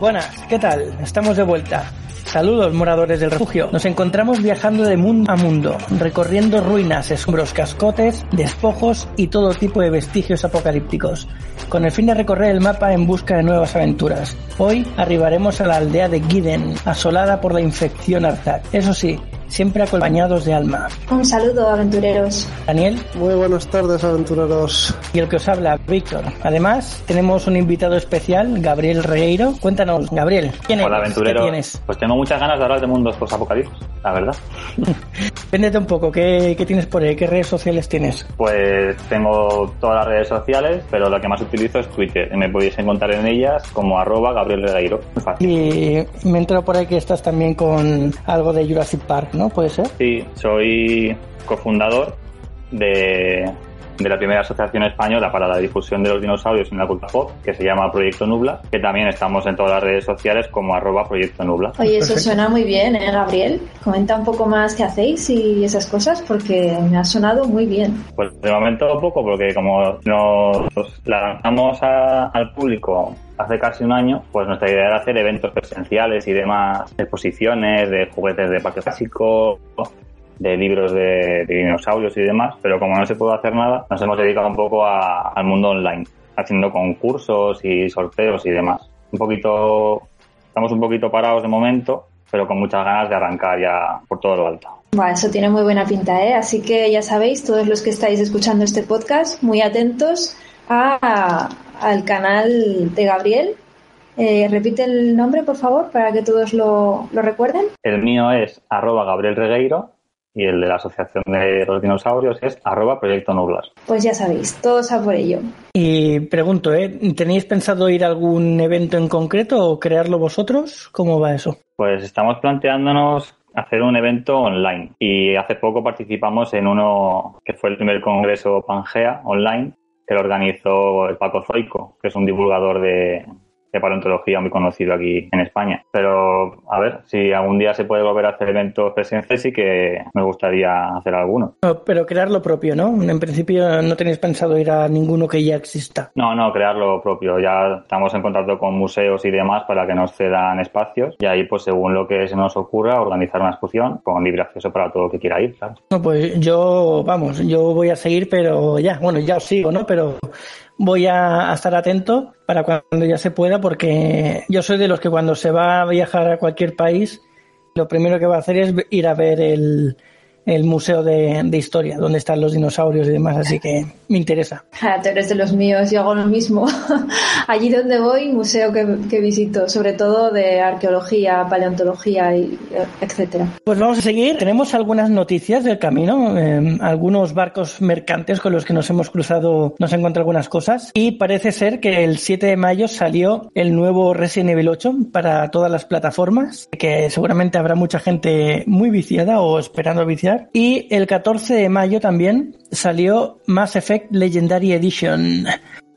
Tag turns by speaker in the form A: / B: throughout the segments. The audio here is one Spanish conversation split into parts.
A: Buenas, ¿qué tal? Estamos de vuelta. Saludos moradores del refugio. Nos encontramos viajando de mundo a mundo, recorriendo ruinas, escombros, cascotes, despojos y todo tipo de vestigios apocalípticos, con el fin de recorrer el mapa en busca de nuevas aventuras. Hoy arribaremos a la aldea de Giden, asolada por la infección Arzak. Eso sí, siempre acompañados de alma.
B: Un saludo, aventureros.
A: Daniel.
C: Muy buenas tardes, aventureros.
A: Y el que os habla, Víctor. Además, tenemos un invitado especial, Gabriel Regueiro. Cuéntanos, Gabriel, ¿quién
D: Hola,
A: eres?
D: aventurero.
A: ¿Qué tienes?
D: Pues tengo muchas ganas de hablar de mundos post-apocalípticos, la verdad.
A: Véndete un poco, ¿qué, ¿qué tienes por ahí? ¿Qué redes sociales tienes?
D: Pues tengo todas las redes sociales, pero la que más utilizo es Twitter. Me podéis encontrar en ellas como arroba Gabriel Regueiro. Muy fácil.
A: Y me entero por ahí que estás también con algo de Jurassic Park, ¿no? ¿Puede ser?
D: Sí, soy cofundador de, de la primera asociación española para la difusión de los dinosaurios en la cultura pop, que se llama Proyecto Nubla, que también estamos en todas las redes sociales como arroba Proyecto Nubla.
B: Oye, eso
A: Perfecto.
B: suena muy bien, ¿eh, Gabriel? Comenta un poco más qué hacéis y esas cosas, porque me ha sonado muy bien.
D: Pues de momento poco, porque como nos la lanzamos a- al público hace casi un año, pues nuestra idea era hacer eventos presenciales y demás, exposiciones de juguetes de parque básico, de libros de, de dinosaurios y demás, pero como no se pudo hacer nada, nos hemos dedicado un poco a- al mundo online, haciendo concursos y sorteos y demás. Un poquito, estamos un poquito parados de momento, pero con muchas ganas de arrancar ya por todo lo alto.
B: Bueno, eso tiene muy buena pinta, ¿eh? Así que ya sabéis, todos los que estáis escuchando este podcast, muy atentos a, al canal de Gabriel. Eh, repite el nombre, por favor, para que todos lo, lo recuerden.
D: El mío es arroba Gabriel Regueiro y el de la Asociación de los Dinosaurios es arroba Proyecto Nublas.
B: Pues ya sabéis, todos a por ello.
A: Y pregunto, ¿eh? ¿tenéis pensado ir a algún evento en concreto o crearlo vosotros? ¿Cómo va eso?
D: Pues estamos planteándonos hacer un evento online y hace poco participamos en uno que fue el primer congreso Pangea online que lo organizó el Paco Zoico, que es un divulgador de, de paleontología muy conocido aquí en España. Pero a ver, si algún día se puede volver a hacer eventos presenciales, sí que me gustaría hacer alguno.
A: No, pero crear lo propio, ¿no? En principio no tenéis pensado ir a ninguno que ya exista.
D: No, no, crear lo propio. Ya estamos en contacto con museos y demás para que nos cedan espacios y ahí, pues según lo que se nos ocurra, organizar una exposición con libre acceso para todo el que quiera ir, claro.
A: No, pues yo, vamos, yo voy a seguir, pero ya, bueno, ya os sigo, ¿no? Pero voy a, estar atento para cuando ya se pueda, porque yo soy de los que cuando se va a viajar a cualquier país, lo primero que va a hacer es ir a ver el, el museo de, de historia, donde están los dinosaurios y demás, así que me interesa.
B: Ah, tú eres de los míos, yo hago lo mismo. Allí donde voy, museo que, que visito, sobre todo de arqueología, paleontología, y, eh, etcétera.
A: Pues vamos a seguir. Tenemos algunas noticias del camino, eh, algunos barcos mercantes con los que nos hemos cruzado, nos encontrado algunas cosas. Y parece ser que el 7 de mayo salió el nuevo Resident Evil 8 para todas las plataformas, que seguramente habrá mucha gente muy viciada o esperando Y el 14 de mayo también salió Mass Effect Legendary Edition.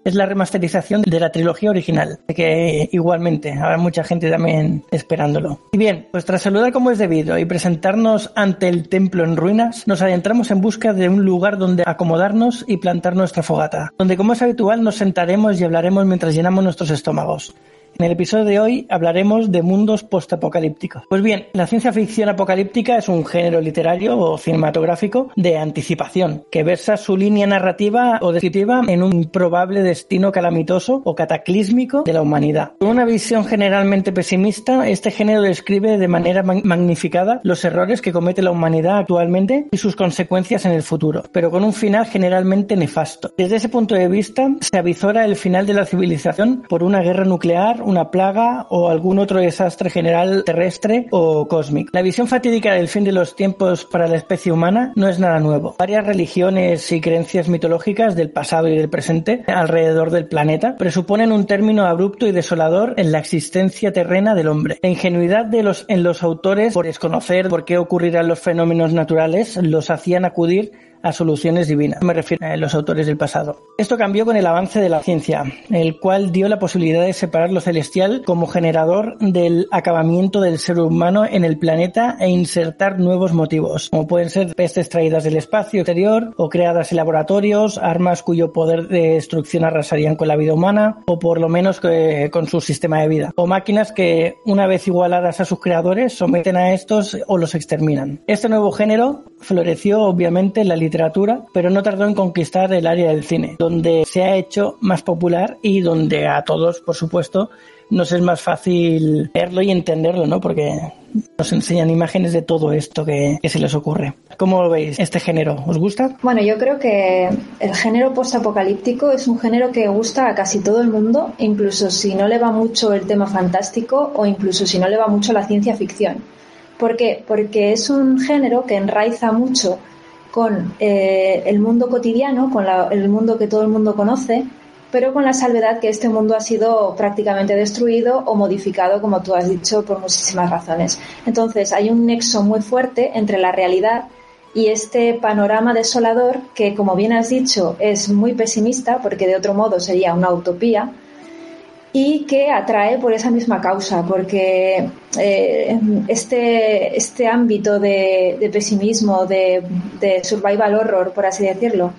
A: Es la remasterización de la trilogía original, que igualmente habrá mucha gente también esperándolo. Y bien, pues tras saludar como es debido y presentarnos ante el templo en ruinas, nos adentramos en busca de un lugar donde acomodarnos y plantar nuestra fogata, donde como es habitual nos sentaremos y hablaremos mientras llenamos nuestros estómagos. En el episodio de hoy hablaremos de mundos postapocalípticos. Pues bien, la ciencia ficción apocalíptica es un género literario o cinematográfico de anticipación que versa su línea narrativa o descriptiva en un probable destino calamitoso o cataclísmico de la humanidad. Con una visión generalmente pesimista, este género describe de manera mag- magnificada los errores que comete la humanidad actualmente y sus consecuencias en el futuro, pero con un final generalmente nefasto. Desde ese punto de vista, se avizora el final de la civilización por una guerra nuclear una plaga o algún otro desastre general terrestre o cósmico. La visión fatídica del fin de los tiempos para la especie humana no es nada nuevo. Varias religiones y creencias mitológicas del pasado y del presente alrededor del planeta presuponen un término abrupto y desolador en la existencia terrena del hombre. La ingenuidad de los, en los autores por desconocer por qué ocurrirán los fenómenos naturales los hacían acudir a soluciones divinas. Me refiero a los autores del pasado. Esto cambió con el avance de la ciencia, el cual dio la posibilidad de separar lo celestial como generador del acabamiento del ser humano en el planeta e insertar nuevos motivos, como pueden ser pestes traídas del espacio exterior o creadas en laboratorios, armas cuyo poder de destrucción arrasarían con la vida humana o por lo menos con su sistema de vida, o máquinas que una vez igualadas a sus creadores someten a estos o los exterminan. Este nuevo género floreció obviamente en la literatura literatura, pero no tardó en conquistar el área del cine, donde se ha hecho más popular y donde a todos, por supuesto, nos es más fácil verlo y entenderlo, ¿no? Porque nos enseñan imágenes de todo esto que, se les ocurre. ¿Cómo lo veis este género? ¿Os gusta?
B: Bueno, yo creo que el género postapocalíptico es un género que gusta a casi todo el mundo, incluso si no le va mucho el tema fantástico o incluso si no le va mucho la ciencia ficción. ¿Por qué? Porque es un género que enraiza mucho con eh, el mundo cotidiano, con el mundo que todo el mundo conoce, pero con la salvedad que este mundo ha sido prácticamente destruido o modificado, como tú has dicho, por muchísimas razones. Entonces, hay un nexo muy fuerte entre la realidad y este panorama desolador que, como bien has dicho, es muy pesimista, porque de otro modo sería una utopía, y que atrae por esa misma causa, porque eh, este, este ámbito de, pesimismo, de, survival horror, por así decirlo,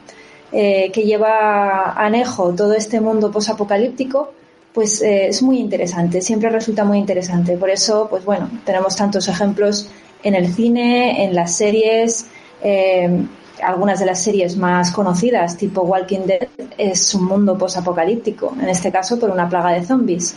B: eh, que lleva anejo todo este mundo posapocalíptico, pues eh, es muy interesante, siempre resulta muy interesante. Por eso, pues bueno, tenemos tantos ejemplos en el cine, en las series, algunas de las series más conocidas, tipo Walking Dead, es un mundo posapocalíptico, en este caso por una plaga de zombies.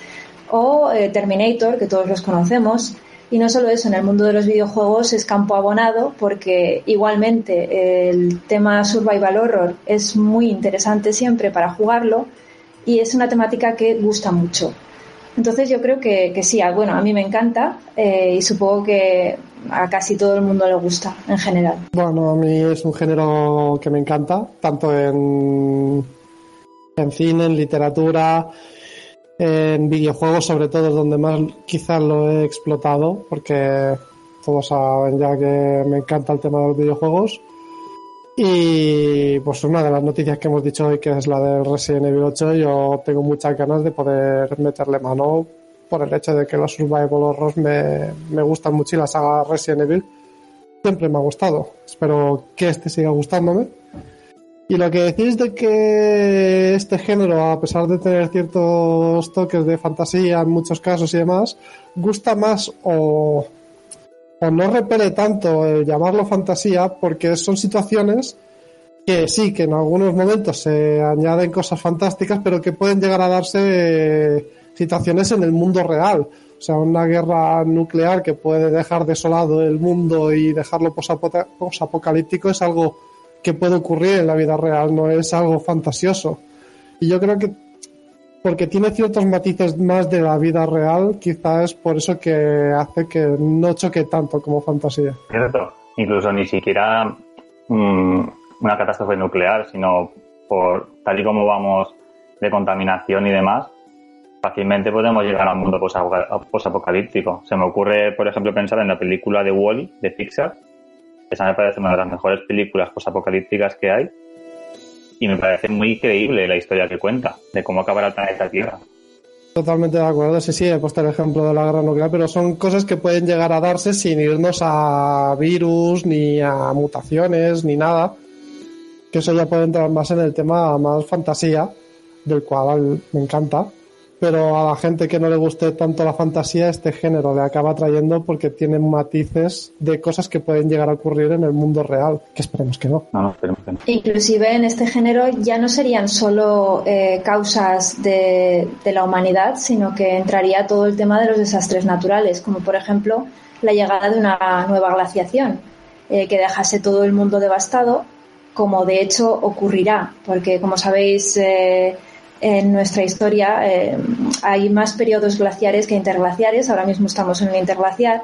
B: O eh, Terminator, que todos los conocemos. Y no solo eso, en el mundo de los videojuegos es campo abonado porque igualmente el tema survival horror es muy interesante siempre para jugarlo y es una temática que gusta mucho. Entonces yo creo que, que sí, bueno, a mí me encanta eh, y supongo que a casi todo el mundo le gusta en general.
C: Bueno, a mí es un género que me encanta, tanto en, en cine, en literatura, en videojuegos sobre todo es donde más quizás lo he explotado, porque todos saben ya que me encanta el tema de los videojuegos. Y pues una de las noticias que hemos dicho hoy, que es la del Resident Evil 8, yo tengo muchas ganas de poder meterle mano por el hecho de que los survival horrors me, me gustan mucho y la saga Resident Evil siempre me ha gustado. Espero que este siga gustándome. Y lo que decís de que este género, a pesar de tener ciertos toques de fantasía en muchos casos y demás, gusta más o o no repele tanto el llamarlo fantasía porque son situaciones que sí, que en algunos momentos se añaden cosas fantásticas, pero que pueden llegar a darse eh, situaciones en el mundo real. O sea, una guerra nuclear que puede dejar desolado el mundo y dejarlo posapocalíptico es algo que puede ocurrir en la vida real, no es algo fantasioso. Y yo creo que porque tiene ciertos matices más de la vida real, quizás es por eso que hace que no choque tanto como fantasía.
D: Cierto, incluso ni siquiera mm, una catástrofe nuclear, sino por tal y como vamos de contaminación y demás, fácilmente podemos llegar a un mundo posapocalíptico. Se me ocurre, por ejemplo, pensar en la película de Wally, de Pixar. Esa me parece una de las mejores películas posapocalípticas que hay y me parece muy creíble la historia que cuenta de cómo acabará el planeta Tierra.
C: Totalmente de acuerdo, sí, sí, he puesto el ejemplo de la guerra nuclear, pero son cosas que pueden llegar a darse sin irnos a virus, ni a mutaciones, ni nada. Que eso ya puede entrar más en el tema más fantasía, del cual me encanta pero a la gente que no le guste tanto la fantasía, este género le acaba trayendo porque tiene matices de cosas que pueden llegar a ocurrir en el mundo real, que esperemos que no.
D: no, esperemos que no.
B: Inclusive en este género ya no serían solo eh, causas de, la humanidad, sino que entraría todo el tema de los desastres naturales, como por ejemplo la llegada de una nueva glaciación eh, que dejase todo el mundo devastado, como de hecho ocurrirá, porque como sabéis... Eh, en nuestra historia eh, hay más periodos glaciares que interglaciares. Ahora mismo estamos en un interglaciar.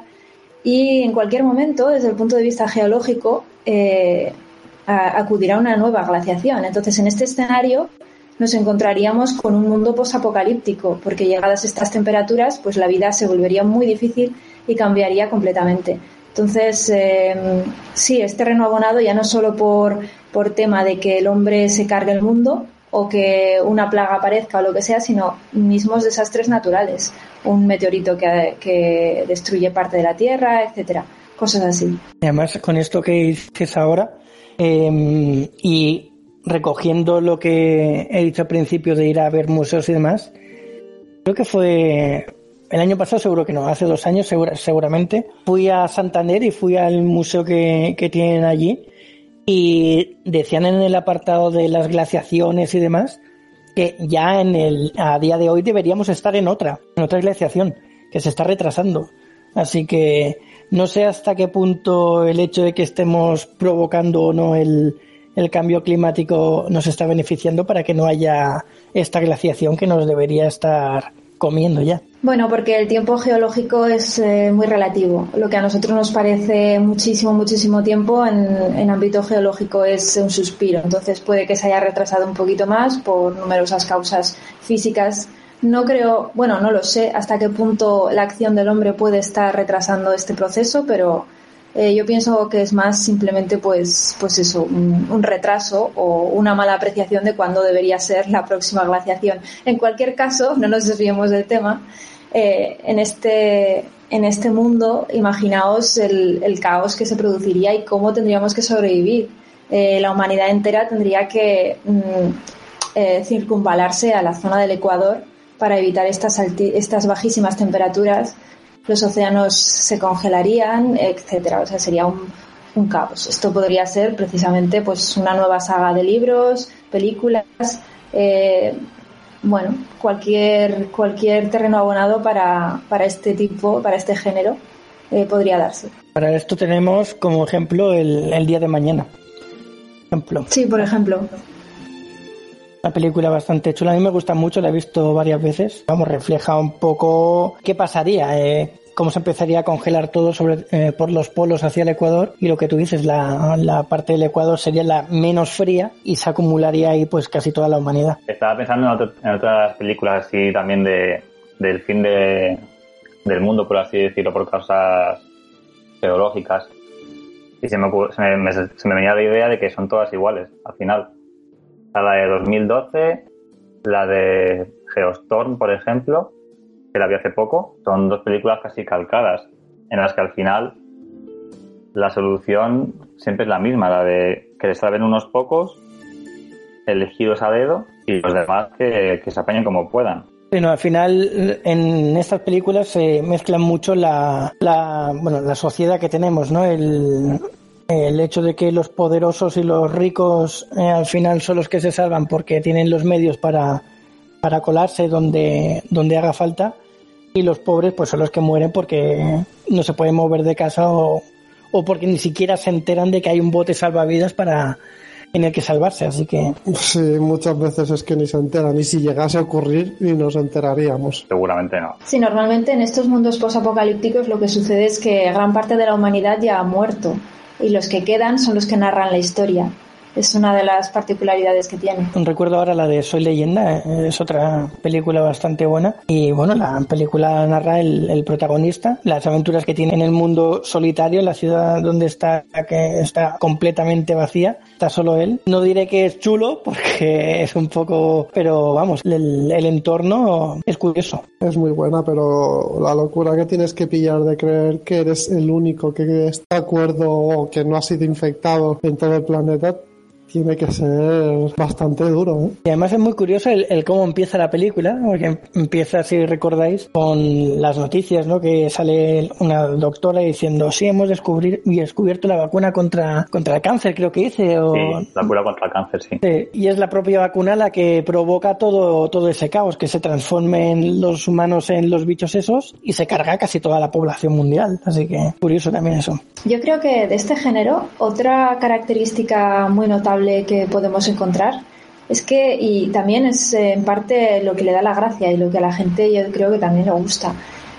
B: Y en cualquier momento, desde el punto de vista geológico, eh, acudirá una nueva glaciación. Entonces, en este escenario nos encontraríamos con un mundo posapocalíptico, porque llegadas estas temperaturas, pues la vida se volvería muy difícil y cambiaría completamente. Entonces, eh, sí, es terreno abonado ya no solo por, por tema de que el hombre se cargue el mundo, o que una plaga aparezca o lo que sea, sino mismos desastres naturales, un meteorito que, destruye parte de la Tierra, etcétera, cosas así.
A: Además, con esto que dices ahora em, y recogiendo lo que he dicho al principio de ir a ver museos y demás, creo que fue el año pasado, seguro que no, hace dos años seguramente, fui a Santander y fui al museo que, que tienen allí y decían en el apartado de las glaciaciones y demás que ya en el, a día de hoy deberíamos estar en otra, en otra glaciación, que se está retrasando. Así que no sé hasta qué punto el hecho de que estemos provocando o no el, el cambio climático nos está beneficiando para que no haya esta glaciación que nos debería estar
B: Bueno, porque el tiempo geológico es eh, muy relativo. Lo que a nosotros nos parece muchísimo, muchísimo tiempo, en, ámbito geológico es un suspiro. Entonces puede que se haya retrasado un poquito más por numerosas causas físicas. No creo, bueno, no lo sé hasta qué punto la acción del hombre puede estar retrasando este proceso, pero eh, yo pienso que es más simplemente pues, pues eso, un, retraso o una mala apreciación de cuándo debería ser la próxima glaciación. En cualquier caso, no nos desviemos del tema. Eh, en este en este mundo, imaginaos el, caos que se produciría y cómo tendríamos que sobrevivir. Eh, la humanidad entera tendría que mm, circunvalarse a la zona del Ecuador para evitar estas, estas bajísimas temperaturas los océanos se congelarían, etcétera. O sea, sería un, un caos. Esto podría ser precisamente pues una nueva saga de libros, películas, eh, bueno, cualquier cualquier terreno abonado para, para este tipo, para este género eh, podría darse.
A: Para esto tenemos como ejemplo el, el día de mañana.
B: Ejemplo. Sí, por ejemplo.
A: Una película bastante chula. A mí me gusta mucho, la he visto varias veces. Vamos, refleja un poco qué pasaría, eh, cómo se empezaría a congelar todo sobre, eh, por los polos hacia el Ecuador. Y lo que tú dices, la, la, parte del Ecuador sería la menos fría y se acumularía ahí pues casi toda la humanidad.
D: Estaba pensando en, otras películas así también de, del fin de, del mundo, por así decirlo, por causas geológicas. Y se me, se me venía la idea de que son todas iguales al final la de 2012, la de Geostorm, por ejemplo, que la vi hace poco. Son dos películas casi calcadas, en las que al final la solución siempre es la misma, la de que les saben unos pocos, elegidos a dedo, y los demás que, se apañen como puedan.
A: Bueno, al final en estas películas se mezclan mucho la, la, bueno, la sociedad que tenemos, ¿no? El, el hecho de que los poderosos y los ricos eh, al final son los que se salvan porque tienen los medios para, para colarse donde, donde haga falta y los pobres pues son los que mueren porque no se pueden mover de casa o, o porque ni siquiera se enteran de que hay un bote salvavidas para en el que salvarse, así que...
C: Sí, muchas veces es que ni se enteran, y si llegase a ocurrir ni nos enteraríamos.
D: Seguramente no.
B: Sí, normalmente en estos mundos posapocalípticos lo que sucede es que gran parte de la humanidad ya ha muerto y los que quedan son los que narran la historia. Es una de las particularidades que tiene.
A: Recuerdo ahora la de Soy leyenda, eh, es otra película bastante buena. Y bueno, la película narra el, protagonista, las aventuras que tiene en el mundo solitario, la ciudad donde está, que está completamente vacía, está solo él. No diré que es chulo porque es un poco, pero vamos, el, entorno es curioso.
C: Es muy buena, pero la locura que tienes que pillar de creer que eres el único que está de acuerdo o que no ha sido infectado en todo el planeta tiene que ser bastante duro. ¿eh?
A: Y además es muy curioso el, cómo empieza la película, porque empieza, si recordáis, con las noticias, ¿no? Que sale una doctora diciendo, sí, hemos descubierto la vacuna contra, contra el cáncer, creo que dice. O...
D: Sí, la cura contra el cáncer, sí.
A: Y es la propia vacuna la que provoca todo, todo ese caos, que se transformen los humanos en los bichos esos y se carga casi toda la población mundial. Así que curioso también eso.
B: Yo creo que de este género, otra característica muy notable que podemos encontrar Es que, y también es eh, en parte lo que le da la gracia y lo que a la gente yo creo que también le gusta,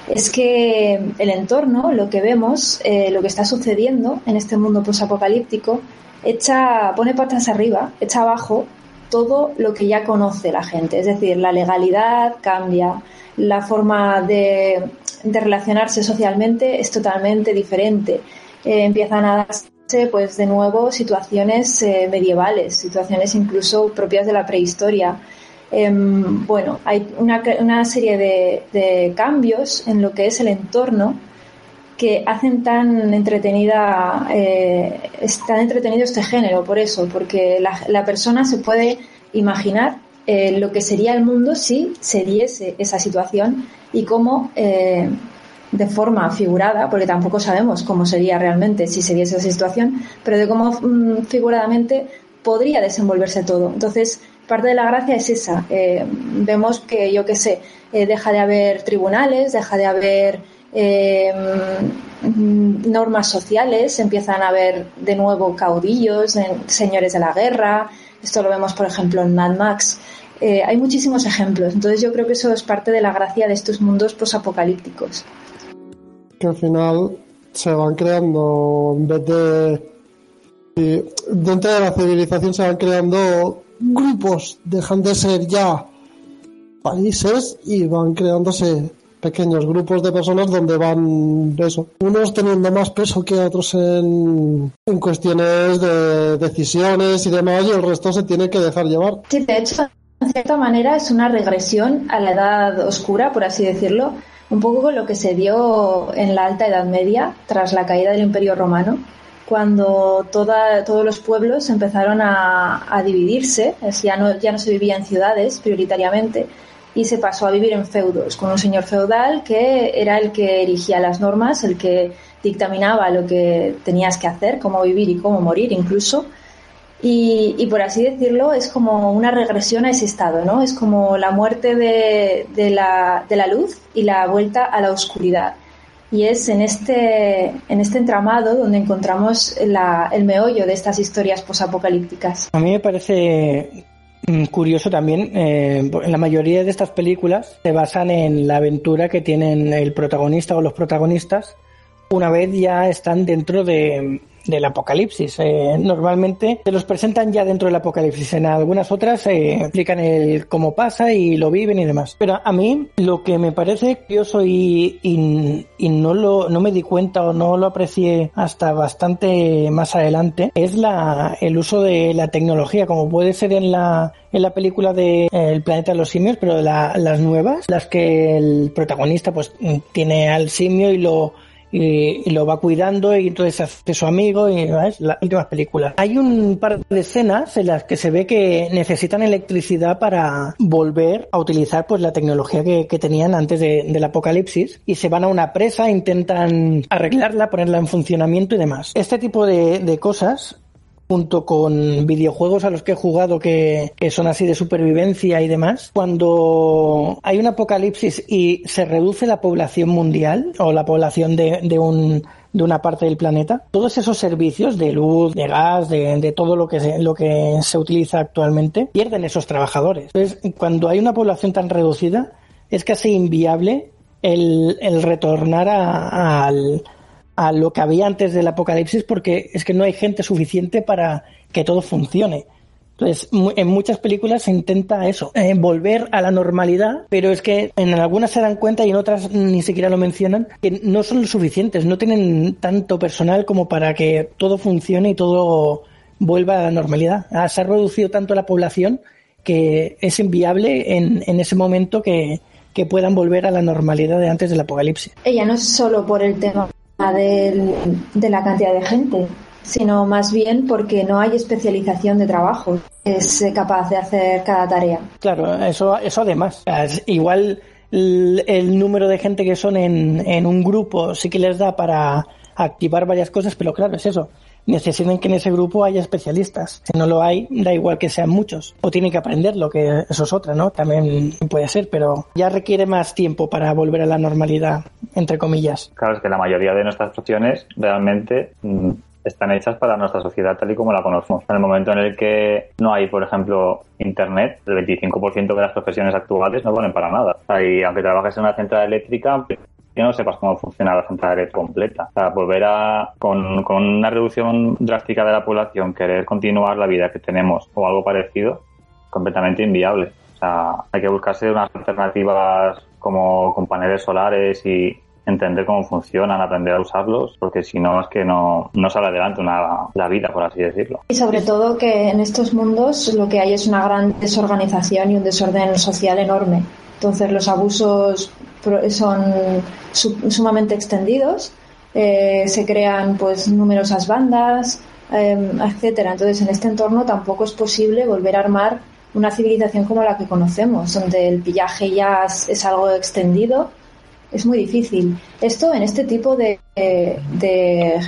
B: es que el entorno, lo que vemos, eh, lo que está sucediendo en este mundo posapocalíptico, echa, pone patas arriba, echa abajo todo lo que ya conoce la gente. Es decir, la legalidad cambia, la forma de, relacionarse socialmente es totalmente diferente. Eh, empiezan a darse pues de nuevo situaciones eh, medievales, situaciones incluso propias de la prehistoria. Em, bueno, hay una, serie de, cambios en lo que es el entorno que hacen tan entretenida, eh, tan entretenido este género, por eso, porque la, persona se puede imaginar eh, lo que sería el mundo si se diese esa situación y cómo de forma figurada, porque tampoco sabemos cómo sería realmente si se esa situación, pero de cómo mm, figuradamente podría desenvolverse todo. Entonces, parte de la gracia es esa. Eh, vemos que, yo qué sé, eh, deja de haber tribunales, deja de haber eh, mm, normas sociales, empiezan a haber de nuevo caudillos, señores de la guerra. Esto lo vemos, por ejemplo, en Mad Max. hay muchísimos ejemplos. Entonces, yo creo que eso es parte de la gracia de estos mundos posapocalípticos
C: que al final se van creando, en vez de... dentro de la civilización se van creando grupos, dejan de ser ya países y van creándose pequeños grupos de personas donde van eso, unos teniendo más peso que otros en, en cuestiones de decisiones y demás y el resto se tiene que dejar llevar.
B: Sí, de hecho, en cierta manera es una regresión a la edad oscura, por así decirlo, un poco con lo que se dio en la Alta Edad Media, tras la caída del Imperio Romano, cuando toda, todos los pueblos empezaron a, dividirse, ya no, ya no se vivía en ciudades prioritariamente, y se pasó a vivir en feudos, con un señor feudal que era el que erigía las normas, el que dictaminaba lo que tenías que hacer, cómo vivir y cómo morir incluso, y, por así decirlo, es como una regresión a ese estado, ¿no? Es como la muerte de, de, la, de la luz y la vuelta a la oscuridad. Y es en este, en este entramado donde encontramos el meollo de estas historias posapocalípticas.
A: A mí me parece mm, curioso también, eh, la mayoría de estas películas se basan en la aventura que tienen el protagonista o los protagonistas una vez ya están dentro de, del apocalipsis. Eh, normalmente se los presentan ya dentro del apocalipsis. En algunas otras eh, explican el cómo pasa y lo viven y demás. Pero a mí lo que me parece curioso y, y, no lo no me di cuenta o no lo aprecié hasta bastante más adelante es la el uso de la tecnología como puede ser en la en la película de eh, El planeta de los simios, pero de las nuevas, las que el protagonista pues tiene al simio y lo y, lo va cuidando y entonces hace su amigo y es las últimas películas. Hay un par de escenas en las que se ve que necesitan electricidad para volver a utilizar pues la tecnología que, tenían antes del apocalipsis y se van a una presa, intentan arreglarla, ponerla en funcionamiento y demás. Este tipo de, de cosas junto con videojuegos a los que he jugado que, son así de supervivencia y demás, cuando hay un apocalipsis y se reduce la población mundial o la población de, de un de una parte del planeta, todos esos servicios de luz, de gas, de, todo lo que, se, lo que se utiliza actualmente, pierden esos trabajadores. Entonces, cuando hay una población tan reducida, es casi inviable el, el retornar a, al, a lo que había antes del apocalipsis porque es que no hay gente suficiente para que todo funcione. Entonces, en muchas películas se intenta eso, eh, volver a la normalidad, pero es que en algunas se dan cuenta y en otras ni siquiera lo mencionan, que no son suficientes, no tienen tanto personal como para que todo funcione y todo vuelva a la normalidad. Ah, se ha reducido tanto la población que es inviable en, en ese momento que, que puedan volver a la normalidad de antes del apocalipsis.
B: Ella no es solo por el tema de la cantidad de gente, sino más bien porque no hay especialización de trabajo. Es capaz de hacer cada tarea.
A: Claro, eso, eso además. Igual el, número de gente que son en, en un grupo sí que les da para activar varias cosas, pero claro, es eso necesitan que en ese grupo haya especialistas. Si no lo hay, da igual que sean muchos. O tienen que aprenderlo, que eso es otra, ¿no? También puede ser, pero ya requiere más tiempo para volver a la normalidad, entre comillas.
D: Claro, es que la mayoría de nuestras profesiones realmente mm, están hechas para nuestra sociedad tal y como la conocemos. En el momento en el que no hay, por ejemplo, Internet, el 25% de las profesiones actuales no valen para nada. Y aunque trabajes en una central eléctrica, que no sepas cómo funciona la central eléctrica completa. O sea, volver a, con, con una reducción drástica de la población, querer continuar la vida que tenemos o algo parecido, completamente inviable. O sea, hay que buscarse unas alternativas como con paneles solares y entender cómo funcionan, aprender a usarlos, porque si no es que no, no sale adelante una, la vida, por así decirlo.
B: Y sobre todo que en estos mundos lo que hay es una gran desorganización y un desorden social enorme. Entonces los abusos son sumamente extendidos, eh, se crean pues numerosas bandas, eh, etcétera. Entonces en este entorno tampoco es posible volver a armar una civilización como la que conocemos, donde el pillaje ya es, algo extendido, es muy difícil. Esto en este tipo de, de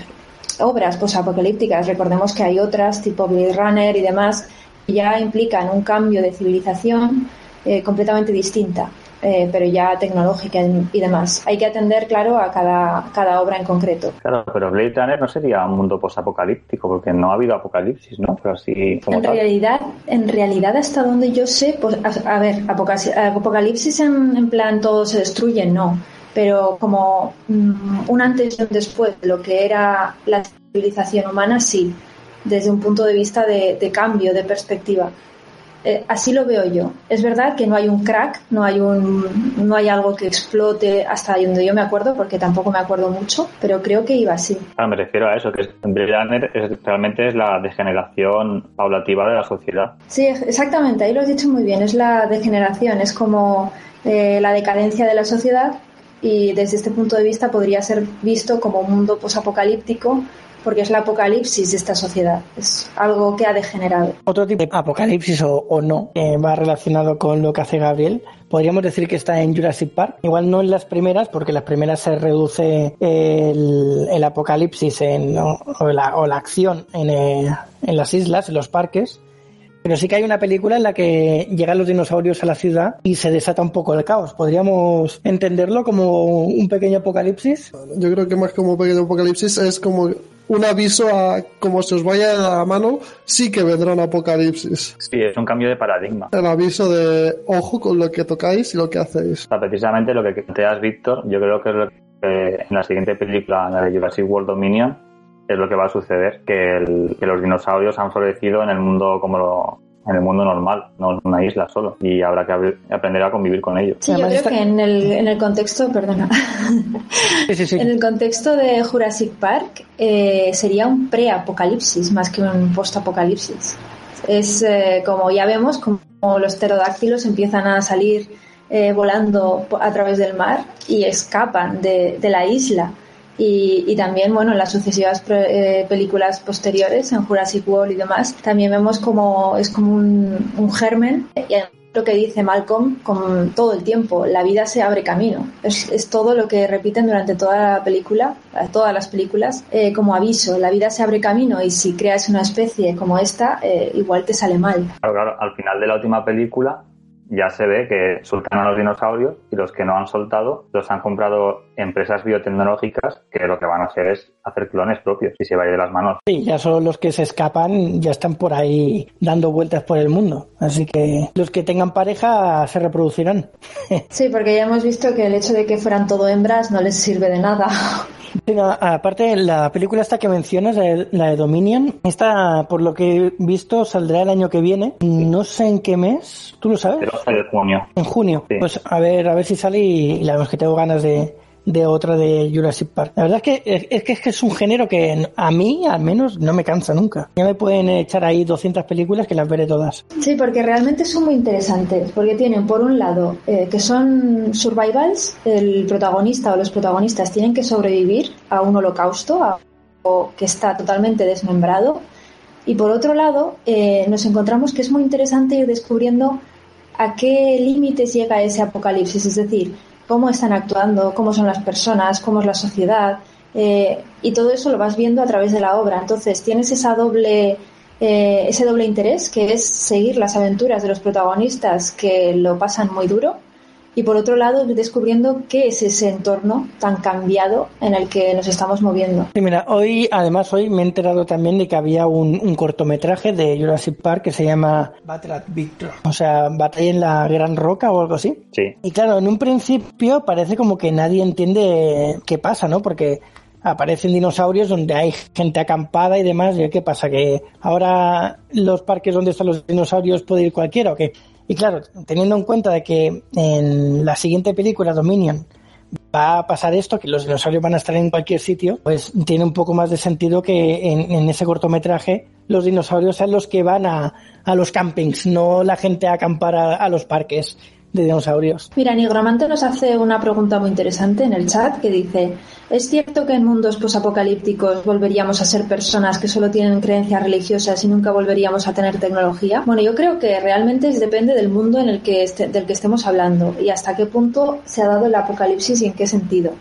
B: obras posapocalípticas, recordemos que hay otras tipo Blade Runner y demás, que ya implican un cambio de civilización eh, completamente distinta. Eh, pero ya tecnológica y demás. Hay que atender, claro, a cada, cada obra en concreto.
D: Claro, pero Blade Runner no sería un mundo posapocalíptico, porque no ha habido apocalipsis, ¿no? Pero así
B: en realidad, en realidad, hasta donde yo sé, pues, a, ver, apocalipsis en, en plan todo se destruye, no. Pero como mm, un antes y un después de lo que era la civilización humana, sí, desde un punto de vista de cambio, de perspectiva. Eh, así lo veo yo. Es verdad que no hay un crack, no hay un, no hay algo que explote hasta donde yo me acuerdo, porque tampoco me acuerdo mucho, pero creo que iba así.
D: Ah, me refiero a eso, que es, realmente es la degeneración paulativa de la sociedad.
B: Sí, exactamente, ahí lo has dicho muy bien, es la degeneración, es como eh, la decadencia de la sociedad y desde este punto de vista podría ser visto como un mundo posapocalíptico porque es la apocalipsis de esta sociedad, es algo que ha degenerado.
A: Otro tipo de apocalipsis o, no, que va relacionado con lo que hace Gabriel, podríamos decir que está en Jurassic Park. Igual no en las primeras, porque en las primeras se reduce el, apocalipsis en, o, la, acción en, eh, en las islas, en los parques. Pero sí que hay una película en la que llegan los dinosaurios a la ciudad y se desata un poco el caos. ¿Podríamos entenderlo como un pequeño apocalipsis?
C: Yo creo que más como un pequeño apocalipsis es como un aviso a como se os vaya de la mano, sí que vendrá un apocalipsis.
D: Sí, es un cambio de paradigma.
C: El aviso de ojo con lo que tocáis y lo que hacéis.
D: precisamente lo que planteas, Víctor, yo creo que es lo que en la siguiente película, la de Jurassic World Dominion, es lo que va a suceder, que, que los dinosaurios han florecido en el mundo como lo, en el mundo normal, no en una isla solo. Y habrá que aprender a convivir con ellos.
B: Sí, yo creo que en el, en el contexto, perdona, en el contexto de Jurassic Park eh, sería un pre-apocalipsis más que un post-apocalipsis. Es eh, como ya vemos, como los pterodáctilos empiezan a salir eh, volando a través del mar y escapan de, de la isla y, también, bueno, en las sucesivas eh, películas posteriores, en Jurassic World y demás, también vemos como es como un, germen. Y lo que dice Malcolm con todo el tiempo, la vida se abre camino. Es, todo lo que repiten durante toda la película, todas las películas, eh, como aviso, la vida se abre camino y si creas una especie como esta, eh, igual te sale mal.
D: Claro, claro, al final de la última película ya se ve que sueltan a los dinosaurios y los que no han soltado los han comprado empresas biotecnológicas que lo que van a hacer es hacer clones propios y se va a ir de las manos.
A: Sí, ya solo los que se escapan ya están por ahí dando vueltas por el mundo. Así que los que tengan pareja se reproducirán.
B: Sí, porque ya hemos visto que el hecho de que fueran todo hembras no les sirve de nada.
A: aparte, la película esta que mencionas, la de Dominion, esta, por lo que he visto, saldrá el año que viene. No sé en qué mes, ¿tú lo sabes?
D: En junio.
A: En junio. Pues a ver, a ver si sale y la verdad es que tengo ganas de, de otra de Jurassic Park. La verdad es que es, que, es que es un género que a mí, al menos, no me cansa nunca. Ya me pueden echar ahí 200 películas que las veré todas.
B: Sí, porque realmente son muy interesantes, porque tienen, por un lado, eh, que son survivals, el protagonista o los protagonistas tienen que sobrevivir a un holocausto, o que está totalmente desmembrado, y por otro lado, eh, nos encontramos que es muy interesante ir descubriendo a qué límites llega ese apocalipsis, es decir, cómo están actuando, cómo son las personas, cómo es la sociedad, eh, y todo eso lo vas viendo a través de la obra. Entonces tienes esa doble, eh, ese doble interés que es seguir las aventuras de los protagonistas que lo pasan muy duro y por otro lado descubriendo qué es ese entorno tan cambiado en el que nos estamos moviendo.
A: Sí, mira, hoy, además hoy me he enterado también de que había un, un cortometraje de Jurassic Park que se llama Battle at Victor, o sea, batalla en la Gran Roca o algo así.
D: Sí.
A: Y claro, en un principio parece como que nadie entiende qué pasa, ¿no? Porque aparecen dinosaurios donde hay gente acampada y demás. ¿Y qué pasa? ¿Que ahora los parques donde están los dinosaurios puede ir cualquiera o qué? Y claro, teniendo en cuenta de que en la siguiente película, Dominion, va a pasar esto, que los dinosaurios van a estar en cualquier sitio, pues tiene un poco más de sentido que en, ese cortometraje los dinosaurios sean los que van a, a los campings, no la gente a acampar a los parques de dinosaurios.
B: Mira, Nigromante nos hace una pregunta muy interesante en el chat que dice, ¿es cierto que en mundos posapocalípticos volveríamos a ser personas que solo tienen creencias religiosas y nunca volveríamos a tener tecnología? Bueno, yo creo que realmente depende del mundo en el que este- del que estemos hablando y hasta qué punto se ha dado el apocalipsis y en qué sentido.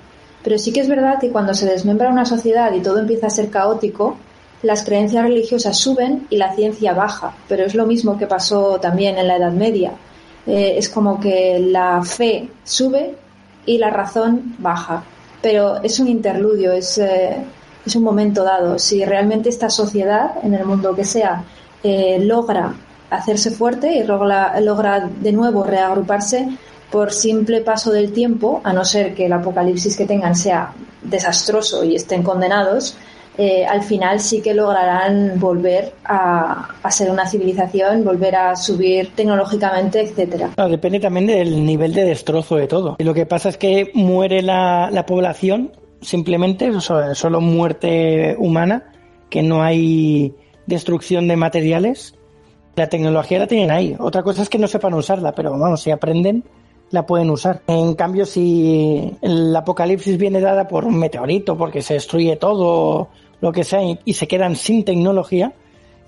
B: Pero sí que es verdad que cuando se desmembra una sociedad y todo empieza a ser caótico, las creencias religiosas suben y la ciencia baja. Pero es lo mismo que pasó también en la Edad Media. Eh, es como que la fe sube y la razón baja. Pero es un interludio, es, eh, es un momento dado. Si realmente esta sociedad, en el mundo que sea, eh, logra hacerse fuerte y logra, logra de nuevo reagruparse por simple paso del tiempo, a no ser que el apocalipsis que tengan sea desastroso y estén condenados, eh, al final sí que lograrán volver a, a ser una civilización, volver a subir tecnológicamente, etcétera.
A: Depende también del nivel de destrozo de todo. Y lo que pasa es que muere la, la población, simplemente, so- solo muerte humana, que no hay destrucción de materiales. La tecnología la tienen ahí. Otra cosa es que no sepan usarla, pero vamos, si aprenden, la pueden usar. En cambio, si el apocalipsis viene dada por un meteorito, porque se destruye todo, lo que sea, y, se quedan sin tecnología,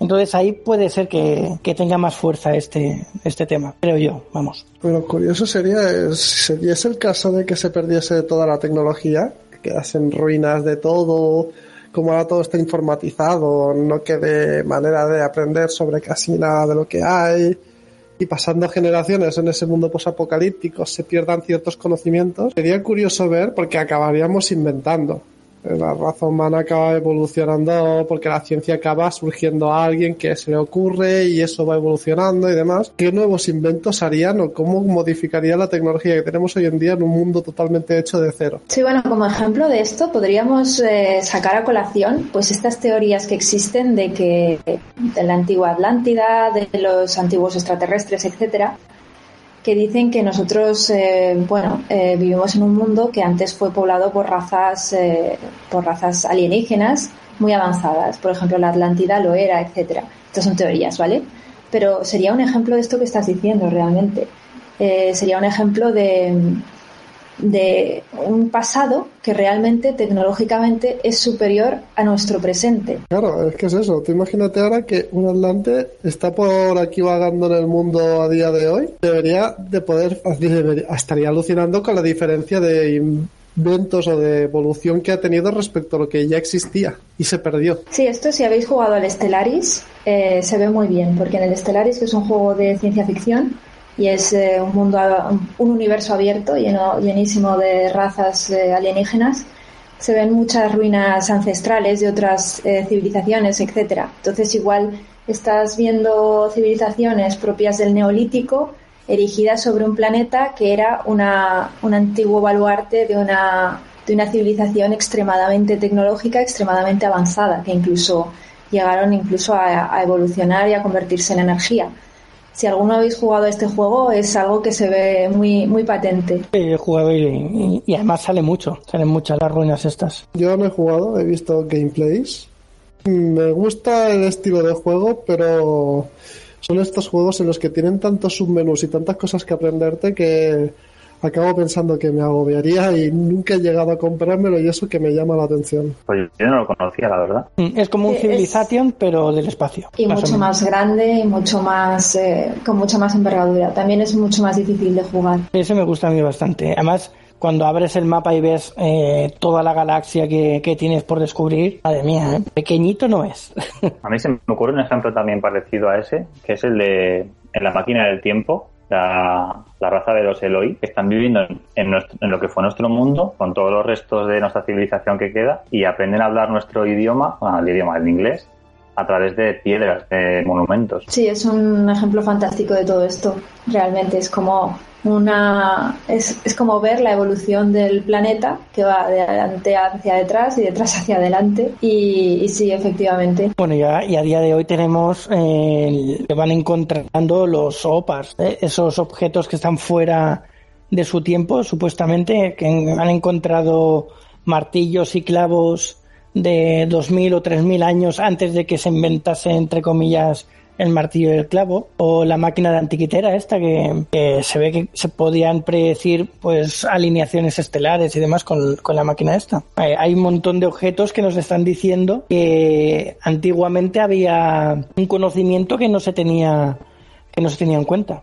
A: entonces ahí puede ser que, que tenga más fuerza este, este tema, creo yo, vamos.
C: Pero curioso sería, eh, si diese el caso de que se perdiese toda la tecnología, que quedasen ruinas de todo, como ahora todo está informatizado, no quede manera de aprender sobre casi nada de lo que hay, y pasando generaciones en ese mundo posapocalíptico se pierdan ciertos conocimientos, sería curioso ver porque acabaríamos inventando. La raza humana acaba evolucionando porque la ciencia acaba surgiendo a alguien que se le ocurre y eso va evolucionando y demás. ¿Qué nuevos inventos harían o cómo modificaría la tecnología que tenemos hoy en día en un mundo totalmente hecho de cero?
B: Sí, bueno, como ejemplo de esto podríamos eh, sacar a colación pues estas teorías que existen de que de la antigua Atlántida, de los antiguos extraterrestres, etcétera, que dicen que nosotros, eh, bueno, eh, vivimos en un mundo que antes fue poblado por razas, eh, por razas alienígenas muy avanzadas. Por ejemplo, la Atlántida lo era, etcétera. Estas son teorías, ¿vale? Pero sería un ejemplo de esto que estás diciendo realmente. Sería un ejemplo de, de un pasado que realmente tecnológicamente es superior a nuestro presente.
C: Claro, es que es eso. Tú imagínate ahora que un Atlante está por aquí vagando en el mundo a día de hoy. Debería de poder, estaría alucinando con la diferencia de inventos o de evolución que ha tenido respecto a lo que ya existía y se perdió.
B: Sí, esto si habéis jugado al Stellaris eh, se ve muy bien, porque en el Stellaris, que es un juego de ciencia ficción y es eh, un mundo, un, un universo abierto, lleno, llenísimo de razas eh, alienígenas, se ven muchas ruinas ancestrales de otras eh, civilizaciones, etcétera. Entonces igual estás viendo civilizaciones propias del Neolítico erigidas sobre un planeta que era una, un antiguo baluarte de una, de una civilización extremadamente tecnológica, extremadamente avanzada, que incluso llegaron incluso a evolucionar y a convertirse en energía. Si alguno habéis jugado a este juego, es algo que se ve muy, muy patente.
A: He jugado y, y- y además sale mucho, salen muchas las ruinas estas.
C: Yo no he jugado, he visto gameplays. Me gusta el estilo de juego, pero son estos juegos en los que tienen tantos submenús y tantas cosas que aprenderte que acabo pensando que me agobiaría y nunca he llegado a comprármelo y eso que me llama la atención.
D: Pues yo no lo conocía, la verdad.
A: Mm, Es como un
B: Es-
A: Civilization, pero del espacio.
B: Y
A: más
B: mucho más grande y mucho más, eh, con mucha más envergadura. También es mucho más difícil de jugar.
A: Ese me gusta a mí bastante. Además, cuando abres el mapa y ves eh, toda la galaxia que, que tienes por descubrir, madre mía, ¿eh? pequeñito no es.
D: A mí se me ocurre un ejemplo también parecido a ese, que es el de en la máquina del tiempo, la, la raza de los Eloi, que están viviendo en, en nuestro- en lo que fue nuestro mundo, con todos los restos de nuestra civilización que queda, y aprenden a hablar nuestro idioma, el idioma, el inglés, a través de piedras, de monumentos.
B: Sí, es un ejemplo fantástico de todo esto. Realmente es como una es, es como ver la evolución del planeta que va de adelante hacia detrás y detrás hacia adelante. Y, y sí, efectivamente.
A: Bueno, ya, y a día de hoy tenemos eh, que van encontrando los OPAs, ¿eh? esos objetos que están fuera de su tiempo, supuestamente, que han encontrado martillos y clavos de 2000 o 3000 años antes de que se inventase, entre comillas, el martillo y el clavo, o la máquina de antiquitera esta que, se ve que se podían predecir pues alineaciones estelares y demás con, con la máquina esta. Hay, hay un montón de objetos que nos están diciendo que antiguamente había un conocimiento que no se tenía que no se tenía en cuenta.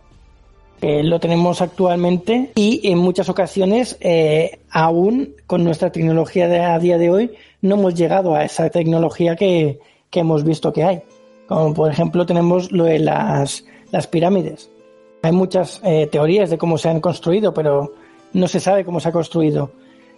A: Eh, lo tenemos actualmente y en muchas ocasiones eh, aún con nuestra tecnología de, a día de hoy no hemos llegado a esa tecnología que, que hemos visto que hay. Como por ejemplo tenemos lo de las, las pirámides. Hay muchas eh, teorías de cómo se han construido, pero no se sabe cómo se ha construido.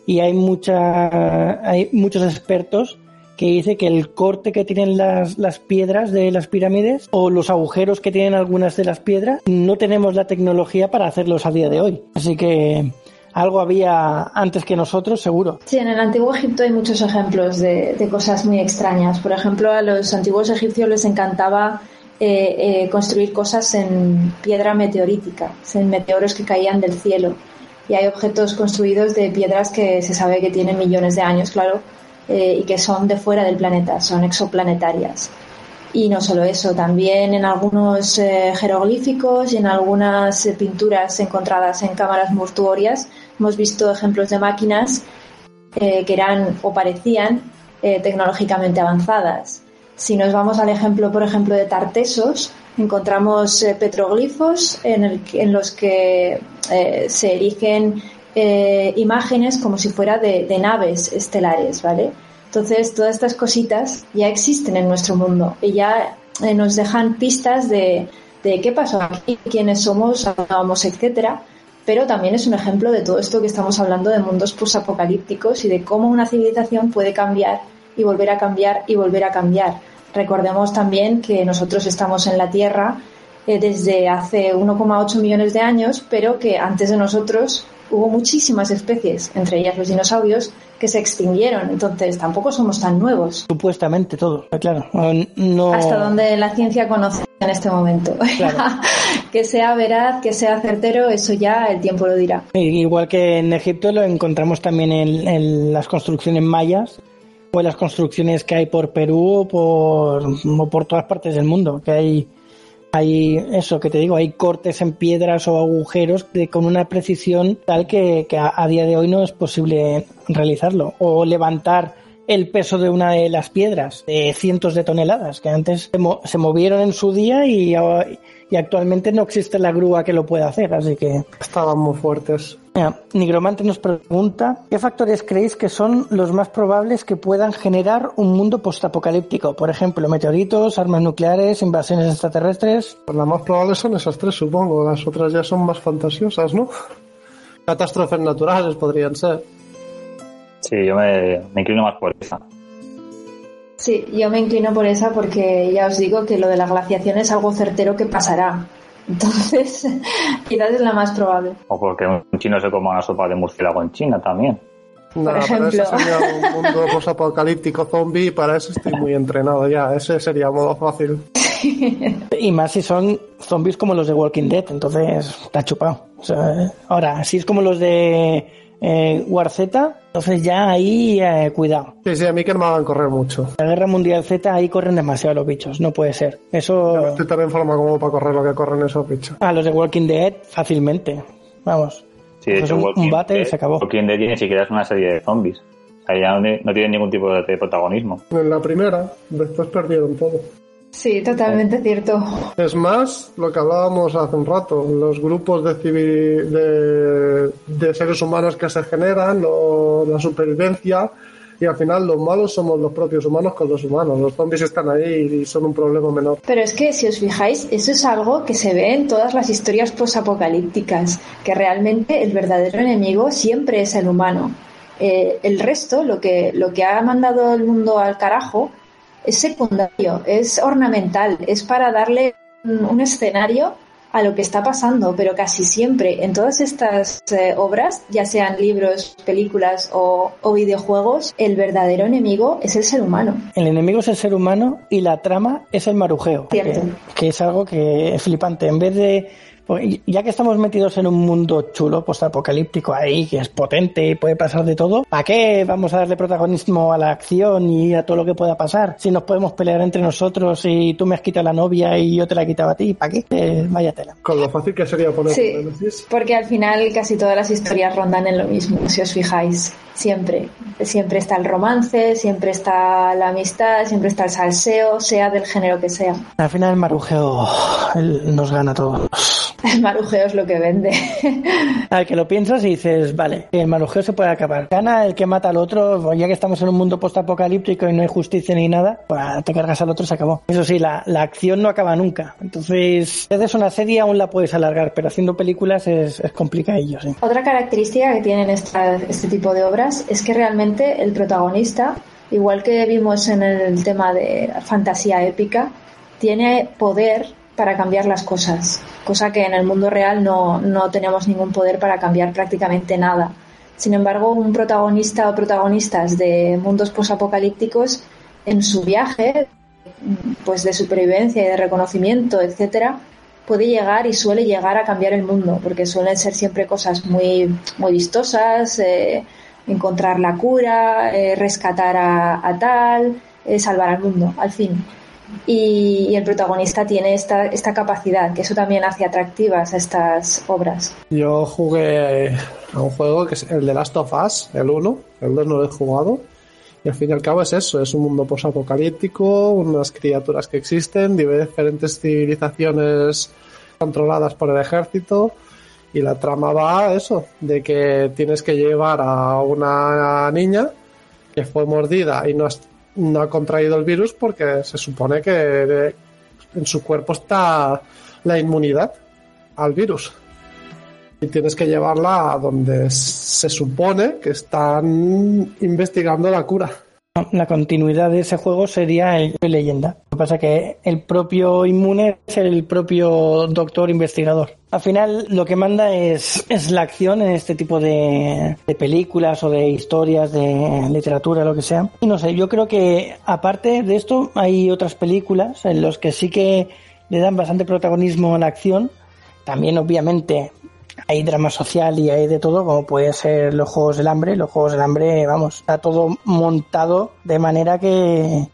A: Y hay, mucha, hay muchos expertos que dice que el corte que tienen las, las piedras de las pirámides o los agujeros que tienen algunas de las piedras, no tenemos la tecnología para hacerlos a día de hoy. Así que algo había antes que nosotros, seguro.
B: Sí, en el antiguo Egipto hay muchos ejemplos de, cosas muy extrañas. Por ejemplo, a los antiguos egipcios les encantaba eh, eh, construir cosas en piedra meteorítica, en meteoros que caían del cielo. Y hay objetos construidos de piedras que se sabe que tienen millones de años, claro, eh, y que son de fuera del planeta, son exoplanetarias. Y no solo eso, también en algunos eh, jeroglíficos y en algunas eh, pinturas encontradas en cámaras mortuorias hemos visto ejemplos de máquinas eh, que eran o parecían tecnológicamente avanzadas. Si nos vamos al ejemplo, por ejemplo, de Tartesos, encontramos petroglifos en, el en los que se erigen imágenes como si fuera de, de naves estelares, ¿vale? Entonces, todas estas cositas ya existen en nuestro mundo y ya eh, nos dejan pistas de, de qué pasó aquí, quiénes somos, vamos, etcétera. Pero también es un ejemplo de todo esto que estamos hablando de mundos posapocalípticos y de cómo una civilización puede cambiar y volver a cambiar y volver a cambiar. Recordemos también que nosotros estamos en la Tierra eh, desde hace 1,8 millones de años, pero que antes de nosotros hubo muchísimas especies, entre ellas los dinosaurios, que se extinguieron. Entonces tampoco somos tan nuevos.
A: Supuestamente todo, claro. No,
B: Hasta donde la ciencia conoce en este momento.
A: Claro.
B: que sea veraz, que sea certero, eso ya el tiempo lo dirá.
A: Igual que en Egipto lo encontramos también en, en las construcciones mayas o en las construcciones que hay por Perú o por, o por todas partes del mundo, que hay hay eso que te digo, hay cortes en piedras o agujeros de, con una precisión tal que, que a, día de hoy no es posible realizarlo. O levantar el peso de una de las piedras de cientos de toneladas que antes se, se movieron en su día y, y, actualmente no existe la grúa que lo pueda hacer, así que
C: estaban muy fuertes.
A: Nigromante nos pregunta ¿qué factores creéis que son los más probables que puedan generar un mundo postapocalíptico? Por ejemplo, meteoritos, armas nucleares, invasiones extraterrestres.
C: Pues las más probables son esas tres, supongo. Las otras ya son más fantasiosas, ¿no? Catástrofes naturales podrían ser.
D: Sí, yo me, me, inclino más por esa.
B: Sí, yo me inclino por esa porque ya os digo que lo de la glaciación es algo certero que pasará. Entonces, quizás es la más probable.
D: O porque un chino se coma una sopa de murciélago en China también.
C: No, por ejemplo. pero ese sería un mundo posapocalíptico zombie y para eso estoy muy entrenado ya. Ese sería modo fácil.
A: y más si son zombies como los de Walking Dead, entonces está chupado. O sea, ahora, si es como los de eh, War Z, entonces ya ahí eh, cuidado.
C: Sí, sí, a mí que no me hagan correr mucho.
A: La Guerra Mundial Z ahí corren demasiado los bichos, no puede ser. Eso.
C: No estoy tan en forma como para correr lo que corren esos bichos.
A: Ah, los de Walking Dead fácilmente. Vamos.
D: Sí, de hecho,
A: un, un bate
D: Dead,
A: y se acabó.
D: Walking Dead ni siquiera es una serie de zombies. Ahí ya no, no tienen ningún tipo de, de protagonismo.
C: En la primera, después perdieron todo.
B: Sí, totalmente cierto.
C: Es más, lo que hablábamos hace un rato, los grupos de, civil, de, de seres humanos que se generan, lo, la supervivencia, y al final los malos somos los propios humanos con los humanos. Los zombies están ahí y son un problema menor.
B: Pero es que si os fijáis, eso es algo que se ve en todas las historias posapocalípticas, que realmente el verdadero enemigo siempre es el humano. Eh, el resto, lo que, lo que ha mandado el mundo al carajo, es secundario, es ornamental, es para darle un, un escenario a lo que está pasando, pero casi siempre en todas estas eh, obras, ya sean libros, películas o, o, videojuegos, el verdadero enemigo es el ser humano.
A: El enemigo es el ser humano y la trama es el marujeo, que, que es algo que es flipante. En vez de pues, ya que estamos metidos en un mundo chulo, postapocalíptico ahí, que es potente y puede pasar de todo, ¿para qué vamos a darle protagonismo a la acción y a todo lo que pueda pasar? Si nos podemos pelear entre nosotros y tú me has quitado la novia y yo te la he quitado a ti, ¿para qué? Eh, vaya tela.
C: Con lo fácil que sería poner
B: Sí, porque al final casi todas las historias rondan en lo mismo, si os fijáis. Siempre. Siempre está el romance, siempre está la amistad, siempre está el salseo, sea del género que sea.
A: Al final el marujeo él nos gana a todos.
B: El marujeo es lo que vende.
A: Al que lo piensas y dices, vale, el marujeo se puede acabar. Gana el que mata al otro, ya que estamos en un mundo postapocalíptico y no hay justicia ni nada, pues te cargas al otro y se acabó. Eso sí, la, la acción no acaba nunca. Entonces, si haces una serie aún la puedes alargar, pero haciendo películas es, es complicadillo, sí.
B: Otra característica que tienen esta, este tipo de obras es que realmente el protagonista, igual que vimos en el tema de fantasía épica, tiene poder para cambiar las cosas, cosa que en el mundo real no, no tenemos ningún poder para cambiar prácticamente nada. Sin embargo, un protagonista o protagonistas de mundos posapocalípticos en su viaje, pues de supervivencia y de reconocimiento, etcétera, puede llegar y suele llegar a cambiar el mundo, porque suelen ser siempre cosas muy, muy vistosas, eh, encontrar la cura, eh, rescatar a, a tal, eh, salvar al mundo, al fin. Y, el protagonista tiene esta, esta capacidad, que eso también hace atractivas estas obras.
C: Yo jugué a un juego que es el de Last of Us, el 1, el 2 no lo he jugado. Y al fin y al cabo es eso, es un mundo posapocalíptico, unas criaturas que existen, diferentes civilizaciones controladas por el ejército. Y la trama va a eso, de que tienes que llevar a una niña que fue mordida y no, no ha contraído el virus porque se supone que en su cuerpo está la inmunidad al virus. Y tienes que llevarla a donde se supone que están investigando la cura.
A: La continuidad de ese juego sería el leyenda. Lo que pasa es que el propio inmune es el propio doctor investigador. Al final lo que manda es, es la acción en este tipo de, de, películas o de historias, de literatura, lo que sea. Y no sé, yo creo que aparte de esto hay otras películas en las que sí que le dan bastante protagonismo a la acción. También obviamente hay drama social y hay de todo, como puede ser los Juegos del Hambre. Los Juegos del Hambre, vamos, está todo montado de manera que,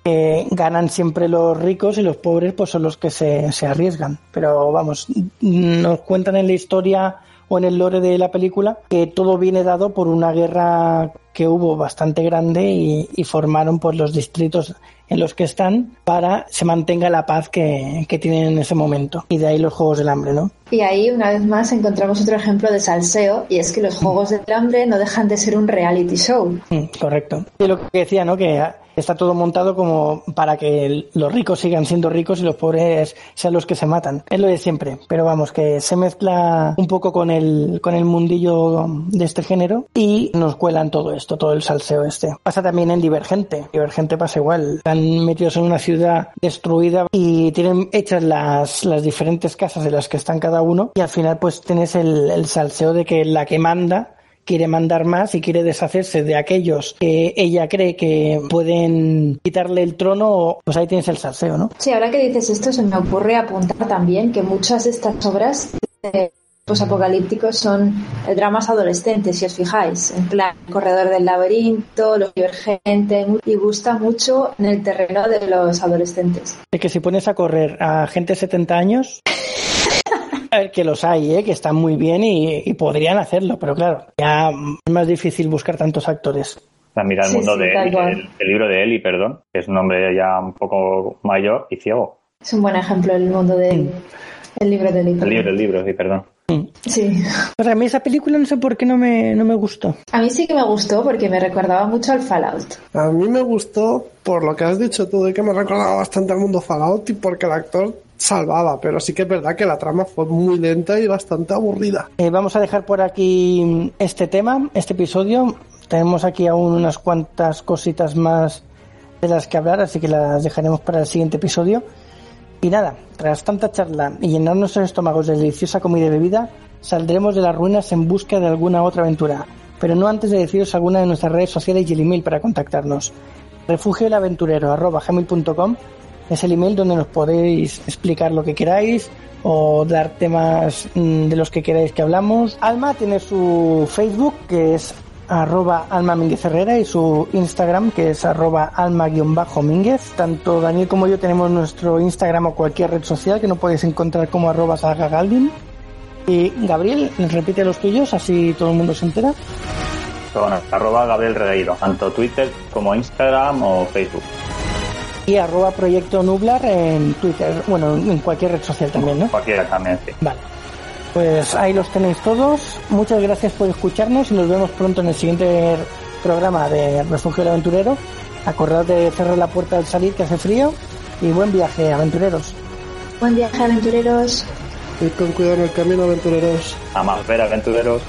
A: ganan siempre los ricos y los pobres pues son los que se, se arriesgan. Pero vamos, nos cuentan en la historia o en el lore de la película que todo viene dado por una guerra que hubo bastante grande y, y formaron pues los distritos en los que están para se mantenga la paz que, que, tienen en ese momento. Y de ahí los Juegos del Hambre, ¿no?
B: Y ahí, una vez más, encontramos otro ejemplo de salseo, y es que los Juegos del Hambre no dejan de ser un reality show.
A: Mm, correcto. Y lo que decía, ¿no? Que está todo montado como para que los ricos sigan siendo ricos y los pobres sean los que se matan. Es lo de siempre, pero vamos, que se mezcla un poco con el, con el mundillo de este género y nos cuelan todo esto, todo el salseo este. Pasa también en Divergente. Divergente pasa igual. Están metidos en una ciudad destruida y tienen hechas las, las diferentes casas de las que están cada uno y al final pues tienes el, el salseo de que la que manda quiere mandar más y quiere deshacerse de aquellos que ella cree que pueden quitarle el trono, pues ahí tienes el salseo, ¿no?
B: Sí, ahora que dices esto se me ocurre apuntar también que muchas de estas obras eh, apocalípticos son dramas adolescentes, si os fijáis, en plan Corredor del Laberinto, Los Divergentes, y gusta mucho en el terreno de los adolescentes.
A: De que si pones a correr a gente de 70 años, que los hay, ¿eh? que están muy bien y, y, podrían hacerlo, pero claro, ya es más difícil buscar tantos actores.
D: Mira el
B: Sí,
D: mundo
B: sí,
D: de Eli, el, el libro de Eli, perdón, que es un hombre ya un poco mayor y ciego.
B: Es un buen ejemplo el mundo del el libro del libro.
D: El libro, el libro, sí, perdón.
B: Sí.
A: Pues a mí esa película no sé por qué no me, no me gustó.
B: A mí sí que me gustó porque me recordaba mucho al Fallout.
C: A mí me gustó por lo que has dicho tú, de que me recordaba bastante al mundo Fallout y porque el actor salvaba, pero sí que es verdad que la trama fue muy lenta y bastante aburrida.
A: Eh, vamos a dejar por aquí este tema, este episodio. Tenemos aquí aún unas cuantas cositas más de las que hablar, así que las dejaremos para el siguiente episodio. Y nada, tras tanta charla y llenar nuestros estómagos de deliciosa comida y bebida, saldremos de las ruinas en busca de alguna otra aventura, pero no antes de deciros alguna de nuestras redes sociales y el email para contactarnos. refugioelaventurero.com es el email donde nos podéis explicar lo que queráis o dar temas mm, de los que queráis que hablamos. Alma tiene su Facebook que es arroba alma Mínguez Herrera y su Instagram que es arroba alma-mínguez. Tanto Daniel como yo tenemos nuestro Instagram o cualquier red social que no podéis encontrar como arroba saga Galdin. Y Gabriel, repite los tuyos, así todo el mundo se entera.
D: Son arroba Gabriel Regueiro, tanto Twitter como Instagram o Facebook.
A: Y arroba Proyecto Nublar en Twitter, bueno, en cualquier red social también, ¿no?
D: Cualquiera también, sí.
A: Vale. Pues ahí los tenéis todos. Muchas gracias por escucharnos y nos vemos pronto en el siguiente programa de Refugio del Aventurero. Acordad de cerrar la puerta al salir que hace frío y buen viaje, aventureros.
B: Buen viaje, aventureros.
C: Ir con cuidado en el camino, aventureros.
D: A más ver, aventureros.